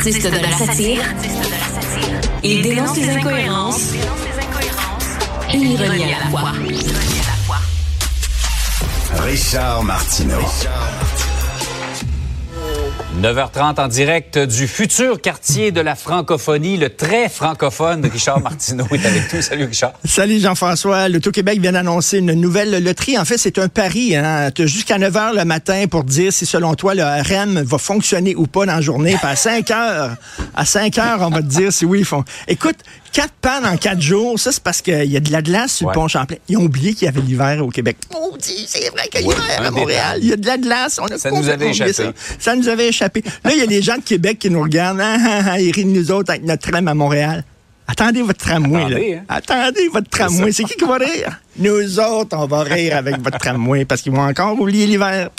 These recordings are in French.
artiste de la satire. Il dénonce les incohérences et l'ironie à la fois. Richard Martineau. 9h30 en direct du futur quartier de la francophonie, le très francophone Richard Martineau est avec nous. Salut Richard. Salut Jean-François. Le Tout-Québec vient d'annoncer une nouvelle loterie. En fait, c'est un pari. Hein. Jusqu'à 9 h le matin pour dire si selon toi le REM va fonctionner ou pas dans la journée. Puis à 5 h, à 5 h, on va te dire si oui, ils font. Écoute, quatre pannes en quatre jours, ça c'est parce qu'il y a de la glace sur le pont Champlain. Ils ont oublié qu'il y avait l'hiver au Québec. Maudit, c'est vrai qu'il y a l'hiver à Montréal. Il y a de la glace. On a ça nous avait échappé. Ça. ça nous avait échappé. Là, il y a les gens de Québec qui nous regardent. Ah, ah, ah, ils rient de nous autres avec notre tram à Montréal. Attendez votre tramway. Attendez, là. Hein? Attendez votre tramway. C'est qui qui va rire? Nous autres, on va rire avec votre tramway parce qu'ils vont encore oublier l'hiver.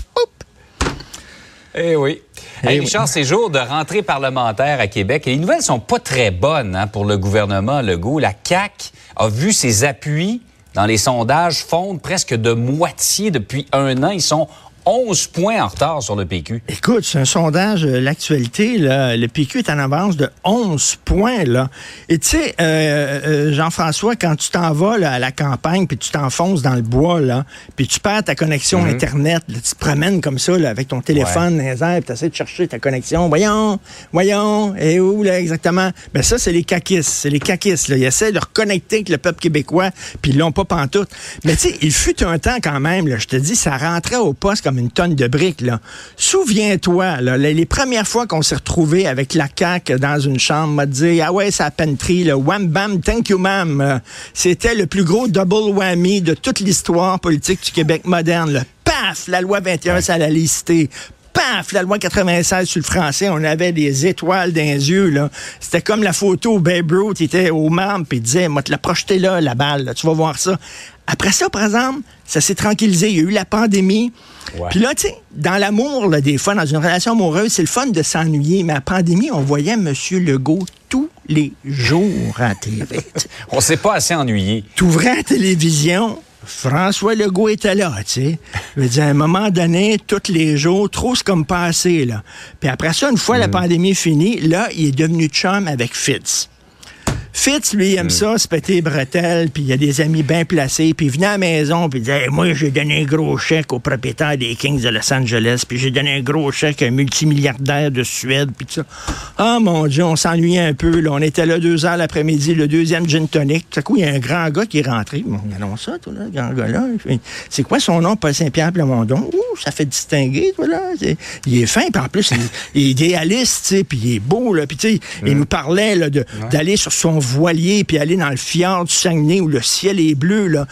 Eh oui. Hey, Richard, c'est jour de rentrée parlementaire à Québec et les nouvelles sont pas très bonnes hein, pour le gouvernement Legault. La CAQ a vu ses appuis dans les sondages fondre presque de moitié depuis un an. Ils sont 11 points en retard sur le PQ. Écoute, c'est un sondage, euh, l'actualité, le PQ est en avance de 11 points. Là. Et tu sais, euh, euh, Jean-François, quand tu t'en vas à la campagne, puis tu t'enfonces dans le bois, là, puis tu perds ta connexion mhm. Internet, tu te promènes comme ça là, avec ton téléphone dans les airs, tu essaies de chercher ta connexion. Voyons, voyons, et où là exactement? Ben ça, c'est les caquistes, c'est les caquistes. Là. Ils essaient de reconnecter avec le peuple québécois, puis ils l'ont pas pantoute. Mais tu sais, il fut un temps quand même, là, je te dis, ça rentrait au poste comme une tonne de briques. Là. Souviens-toi, les, premières fois qu'on s'est retrouvés avec la CAQ dans une chambre, m'a dit Ah ouais, ça a pentry, le wham bam, thank you ma'am. C'était le plus gros double whammy de toute l'histoire politique du Québec moderne. Le Paf! La loi 21, ça l'a listé paf, la loi 96 sur le français, on avait des étoiles dans les yeux. Là. C'était comme la photo où Babe Ruth était au membre puis il disait, moi, te la projeter là, la balle, tu vas voir ça. Après ça, par exemple, ça s'est tranquillisé. Il y a eu la pandémie. Puis là, tu sais, dans l'amour, des fois, dans une relation amoureuse, c'est le fun de s'ennuyer. Mais à la pandémie, on voyait M. Legault tous les jours à la TV. on s'est pas assez ennuyé. Tu ouvrais la télévision, François Legault était là, tu sais. Je veux dire, à un moment donné, tous les jours, trop c'est comme passé, là. Puis après ça, une fois la mm. pandémie finie, là, il est devenu chum avec Fitz. Fitz, lui, aime hmm. ça, se péter bretelles, puis il y a des amis bien placés, puis il venait à la maison, puis il disait Moi, j'ai donné un gros chèque au propriétaire des Kings de Los Angeles, puis j'ai donné un gros chèque à un multimilliardaire de Suède, puis tout ça. Ah, mon Dieu, on s'ennuyait un peu, là. On était là deux heures l'après-midi, le deuxième gin tonic. Tout à coup, il y a un grand gars qui est rentré. Bon, regardons ça, toi, là, grand gars-là. C'est quoi son nom, Paul Saint-Pierre Plamondon? Ouh, ça fait distinguer, toi, là. il est fin, puis en plus, il, est idéaliste, tu sais, puis il est beau, là. Puis, tu sais, il hmm. nous parlait, là, d'aller sur son voilier puis aller dans le fjord du Saguenay où le ciel est bleu. Là.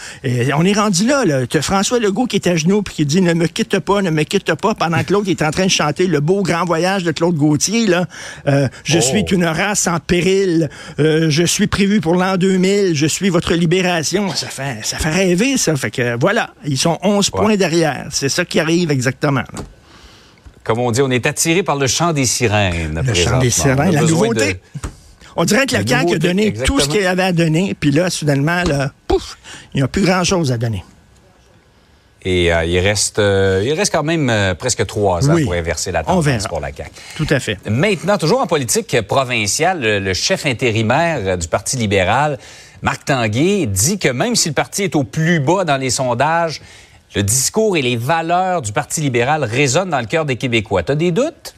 on est rendu là. là. François Legault qui est à genoux puis qui dit ne me quitte pas, ne me quitte pas pendant que l'autre est en train de chanter le beau grand voyage de Claude Gauthier. Là. Euh, je oh. suis une race en péril. Euh, je suis prévu pour l'an 2000. Je suis votre libération. Ça fait, ça fait rêver, ça. Fait que voilà, ils sont 11 points derrière. C'est ça qui arrive exactement. comme on dit, on est attiré par le chant des sirènes. Le chant des sirènes, la nouveauté. On dirait que la CAQ a donné tout ce qu'il avait à donner, puis là, soudainement, là, pouf, il n'y a plus grand-chose à donner. Et euh, il, reste, euh, il reste quand même euh, presque trois ans pour inverser la tendance pour la CAQ. Tout à fait. Maintenant, toujours en politique provinciale, le, chef intérimaire du Parti libéral, Marc Tanguay, dit que même si le parti est au plus bas dans les sondages, le discours et les valeurs du Parti libéral résonnent dans le cœur des Québécois. Tu as des doutes?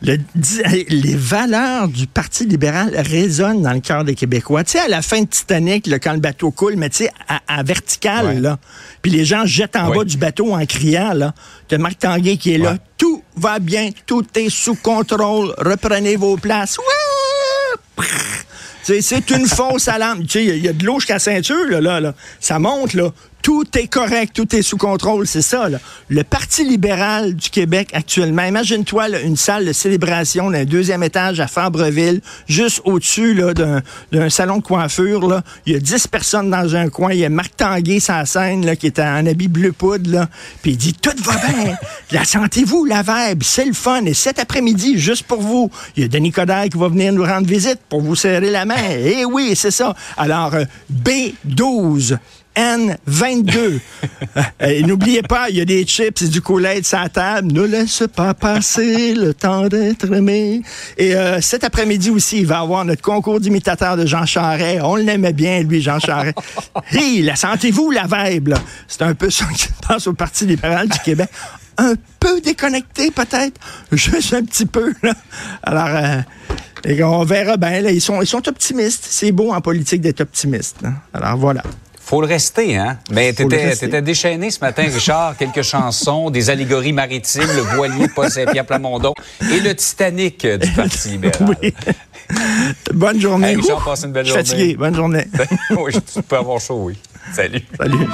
Les valeurs du Parti libéral résonnent dans le cœur des Québécois. Tu sais, à la fin de Titanic, quand le bateau coule, mais tu sais, à, vertical, là, puis les gens jettent en bas du bateau en criant, là. as Marc Tanguay qui est là. Tout va bien, tout est sous contrôle, reprenez vos places. C'est une fausse alarme. Tu sais, il y, a de l'eau jusqu'à la ceinture, là, là, là. Ça monte, là tout est correct, tout est sous contrôle, c'est ça. Là. Le Parti libéral du Québec actuellement, imagine-toi une salle de célébration d'un deuxième étage à Fabreville, juste au-dessus d'un salon de coiffure. Là. Il y a dix personnes dans un coin. Il y a Marc Tanguay sa scène là, qui est en habit bleu poudre. Là. Puis il dit, tout va bien. la sentez-vous, la verbe, c'est le fun. Et cet après-midi, juste pour vous, il y a Denis Coderre qui va venir nous rendre visite pour vous serrer la main. Eh oui, c'est ça. Alors, euh, B12 N22. et n'oubliez pas, il y a des chips et du coulet sur la table. Ne laisse pas passer le temps d'être aimé. Et euh, cet après-midi aussi, il va y avoir notre concours d'imitateurs de Jean Charest. On l'aimait bien, lui, Jean Charest. Hé, la sentez-vous, la vibe, là? C'est un peu ça qui se passe au Parti libéral du Québec. Un peu déconnecté, peut-être? Juste un petit peu, là. Alors, euh, et on verra bien. Ils, sont, ils sont optimistes. C'est beau en politique d'être optimiste. hein. Alors, voilà. Faut le rester, hein? Mais t'étais, t'étais déchaîné ce matin, Richard. Quelques chansons, des allégories maritimes, le voilier Paul Saint-Pierre Plamondon et le Titanic du Parti libéral. Oui. Bonne journée. Hey, Richard, passe une belle journée. fatigué. Bonne journée. oui, tu peux avoir chaud, oui. Salut. Salut.